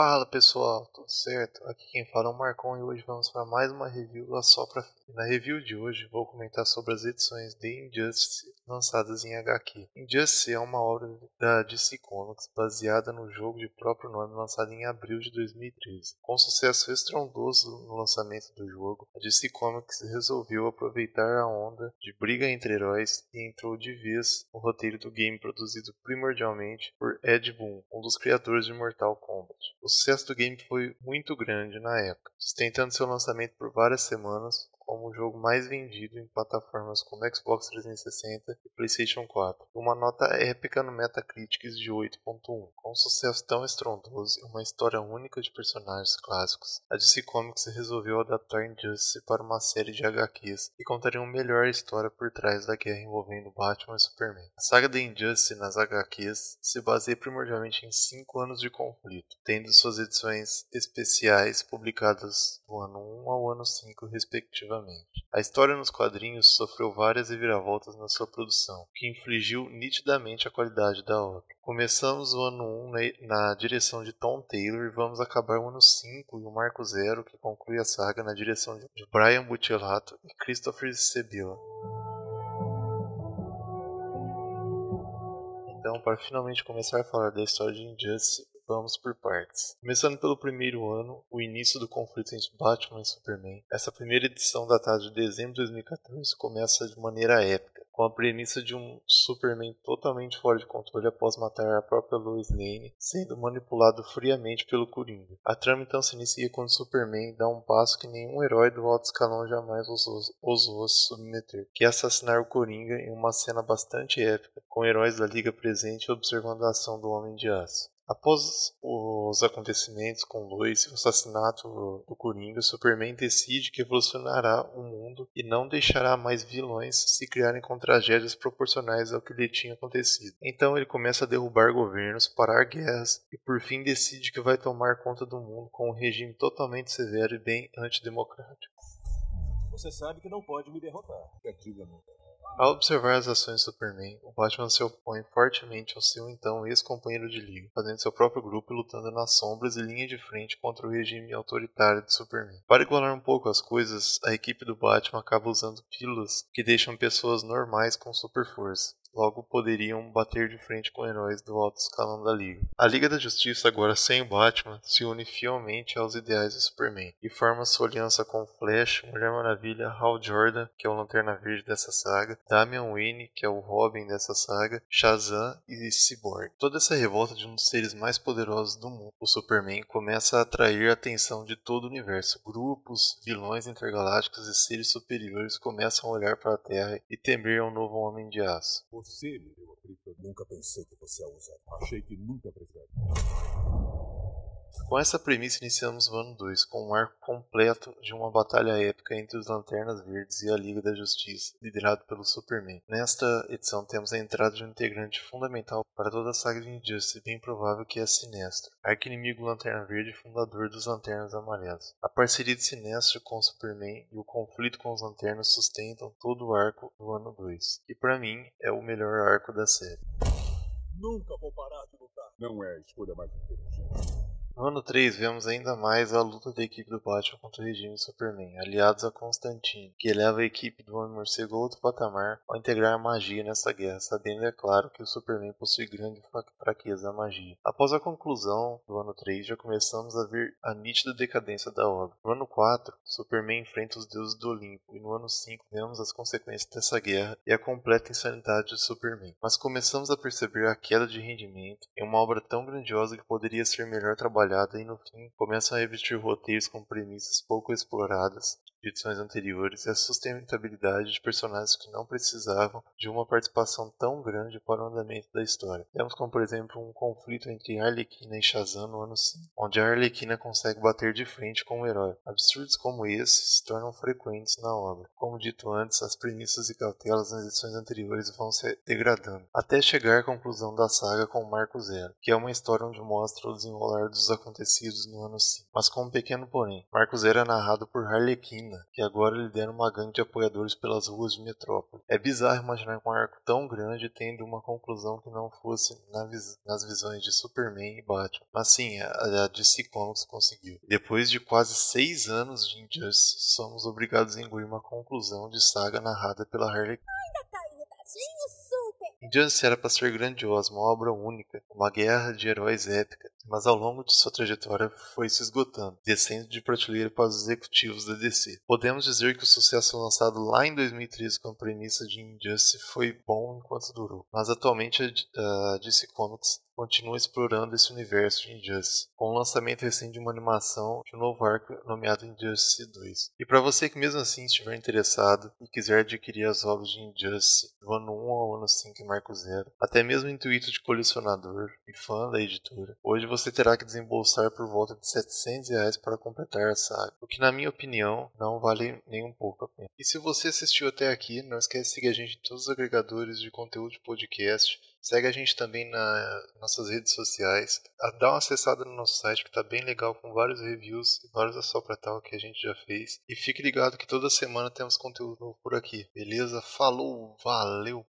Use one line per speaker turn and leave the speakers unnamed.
Fala pessoal, tudo certo? Aqui quem fala é o Marcon e hoje vamos para mais uma review da Sopra. Na review de hoje vou comentar sobre as edições de Injustice lançadas em HQ. Injustice é uma obra da DC Comics baseada no jogo de próprio nome lançado em abril de 2013. Com sucesso estrondoso no lançamento do jogo, a DC Comics resolveu aproveitar a onda de briga entre heróis e entrou de vez no roteiro do game produzido primordialmente por Ed Boon, um dos criadores de Mortal Kombat. O sucesso do game foi muito grande na época, sustentando seu lançamento por várias semanas, como o jogo mais vendido em plataformas como Xbox 360 e PlayStation 4, uma nota épica no Metacritic de 8.1. Com um sucesso tão estrondoso e uma história única de personagens clássicos, a DC Comics resolveu adaptar Injustice para uma série de HQs que contariam melhor a história por trás da guerra envolvendo Batman e Superman. A saga de Injustice nas HQs se baseia primordialmente em cinco anos de conflito, tendo suas edições especiais publicadas do ano 1 ao ano 5 respectivamente a história nos quadrinhos sofreu várias reviravoltas na sua produção, que infligiu nitidamente a qualidade da obra. Começamos o ano 1 na, direção de Tom Taylor e vamos acabar o ano 5 e o Marco Zero, que conclui a saga na direção de Brian Buccellato e Christopher Sebilla. Então, para finalmente começar a falar da história de Injustice, Vamos por partes. Começando pelo primeiro ano, o início do conflito entre Batman e Superman. Essa primeira edição, datada de dezembro de 2014, começa de maneira épica, com a premissa de um Superman totalmente fora de controle após matar a própria Lois Lane, sendo manipulado friamente pelo Coringa. A trama então se inicia quando Superman dá um passo que nenhum herói do alto escalão jamais ousou, ousou se submeter, que é assassinar o Coringa em uma cena bastante épica, com heróis da Liga presente observando a ação do Homem de Aço. Após os acontecimentos com Lois e o assassinato do Coringa, Superman decide que evolucionará o mundo e não deixará mais vilões se criarem com tragédias proporcionais ao que lhe tinha acontecido. Então ele começa a derrubar governos, parar guerras e por fim decide que vai tomar conta do mundo com um regime totalmente severo e bem antidemocrático.
Você sabe que não pode me derrotar. Diga,
ao observar as ações de Superman, o Batman se opõe fortemente ao seu então ex-companheiro de liga, fazendo seu próprio grupo e lutando nas sombras e linha de frente contra o regime autoritário de Superman. Para igualar um pouco as coisas, a equipe do Batman acaba usando pílulas que deixam pessoas normais com super força logo poderiam bater de frente com heróis do alto escalão da Liga. A Liga da Justiça, agora sem o Batman, se une fielmente aos ideais de Superman e forma sua aliança com Flash, Mulher Maravilha, Hal Jordan, que é o Lanterna Verde dessa saga, Damian Wayne, que é o Robin dessa saga, Shazam e Cyborg. Toda essa revolta de um dos seres mais poderosos do mundo, o Superman, começa a atrair a atenção de todo o universo. Grupos, vilões intergalácticos e seres superiores começam a olhar para a Terra e temer um novo Homem de Aço.
Você me deu a cripta. Nunca pensei que você a usar. Achei que nunca precisaria.
Com essa premissa iniciamos o ano 2, com um arco completo de uma batalha épica entre os Lanternas Verdes e a Liga da Justiça, liderado pelo Superman. Nesta edição temos a entrada de um integrante fundamental para toda a saga de Injustice, bem provável que é Sinestro, arqui-inimigo Lanterna Verde e fundador dos Lanternas Amarelos. A parceria de Sinestro com Superman e o conflito com os Lanternas sustentam todo o arco do ano 2, que para mim é o melhor arco da série.
Nunca vou parar de lutar. Não é a escolha mais inteligente.
No ano 3, vemos ainda mais a luta da equipe do Batman contra o regime Superman, aliados a Constantine, que eleva a equipe do Homem-Morcego a outro patamar ao integrar a magia nessa guerra, sabendo, é claro, que o Superman possui grande fraqueza à magia. Após a conclusão do ano 3, já começamos a ver a nítida decadência da obra. No ano 4, Superman enfrenta os deuses do Olimpo, e no ano 5 vemos as consequências dessa guerra e a completa insanidade de Superman. Mas começamos a perceber a queda de rendimento em uma obra tão grandiosa que poderia ser melhor trabalhada trabalhada e no fim começam a revestir roteiros com premissas pouco exploradas de edições anteriores e a sustentabilidade de personagens que não precisavam de uma participação tão grande para o andamento da história. Temos como, por exemplo, um conflito entre Arlequina e Shazam no ano 5, onde a Arlequina consegue bater de frente com o herói. Absurdos como esse se tornam frequentes na obra. Como dito antes, as premissas e cautelas nas edições anteriores vão se degradando, até chegar à conclusão da saga com Marco Zero, que é uma história onde mostra o desenrolar dos acontecidos no ano 5. Mas com um pequeno porém. Marco Zero é narrado por Arlequina China, que agora lidera uma gangue de apoiadores pelas ruas de Metrópole. É bizarro imaginar um arco tão grande tendo uma conclusão que não fosse na vis nas visões de Superman e Batman. Mas sim, a, a DC Comics conseguiu. Depois de quase seis anos de Injustice, somos obrigados a engolir uma conclusão de saga narrada pela Harley
tá!
Injustice era para ser grandiosa, uma obra única, uma guerra de heróis épica, mas ao longo de sua trajetória foi se esgotando, descendo de prateleira para os executivos da DC. Podemos dizer que o sucesso lançado lá em 2013 com a premissa de Injustice foi bom enquanto durou, mas atualmente a DC Comics continua explorando esse universo de Injustice, com o lançamento recente de uma animação de um novo arco nomeado Injustice 2. E para você que mesmo assim estiver interessado e quiser adquirir as obras de Injustice do ano 1 ao ano 5 em Marco Zero, até mesmo intuito de colecionador e fã da editora, hoje você terá que desembolsar por volta de 700 reais para completar a saga, o que na minha opinião não vale nem um pouco a pena. E se você assistiu até aqui, não esquece de seguir a gente em todos os agregadores de conteúdo de podcast Segue a gente também nas nossas redes sociais. Dá uma acessada no nosso site que está bem legal com vários reviews e vários assopratal que a gente já fez. E fique ligado que toda semana temos conteúdo novo por aqui. Beleza? Falou, valeu!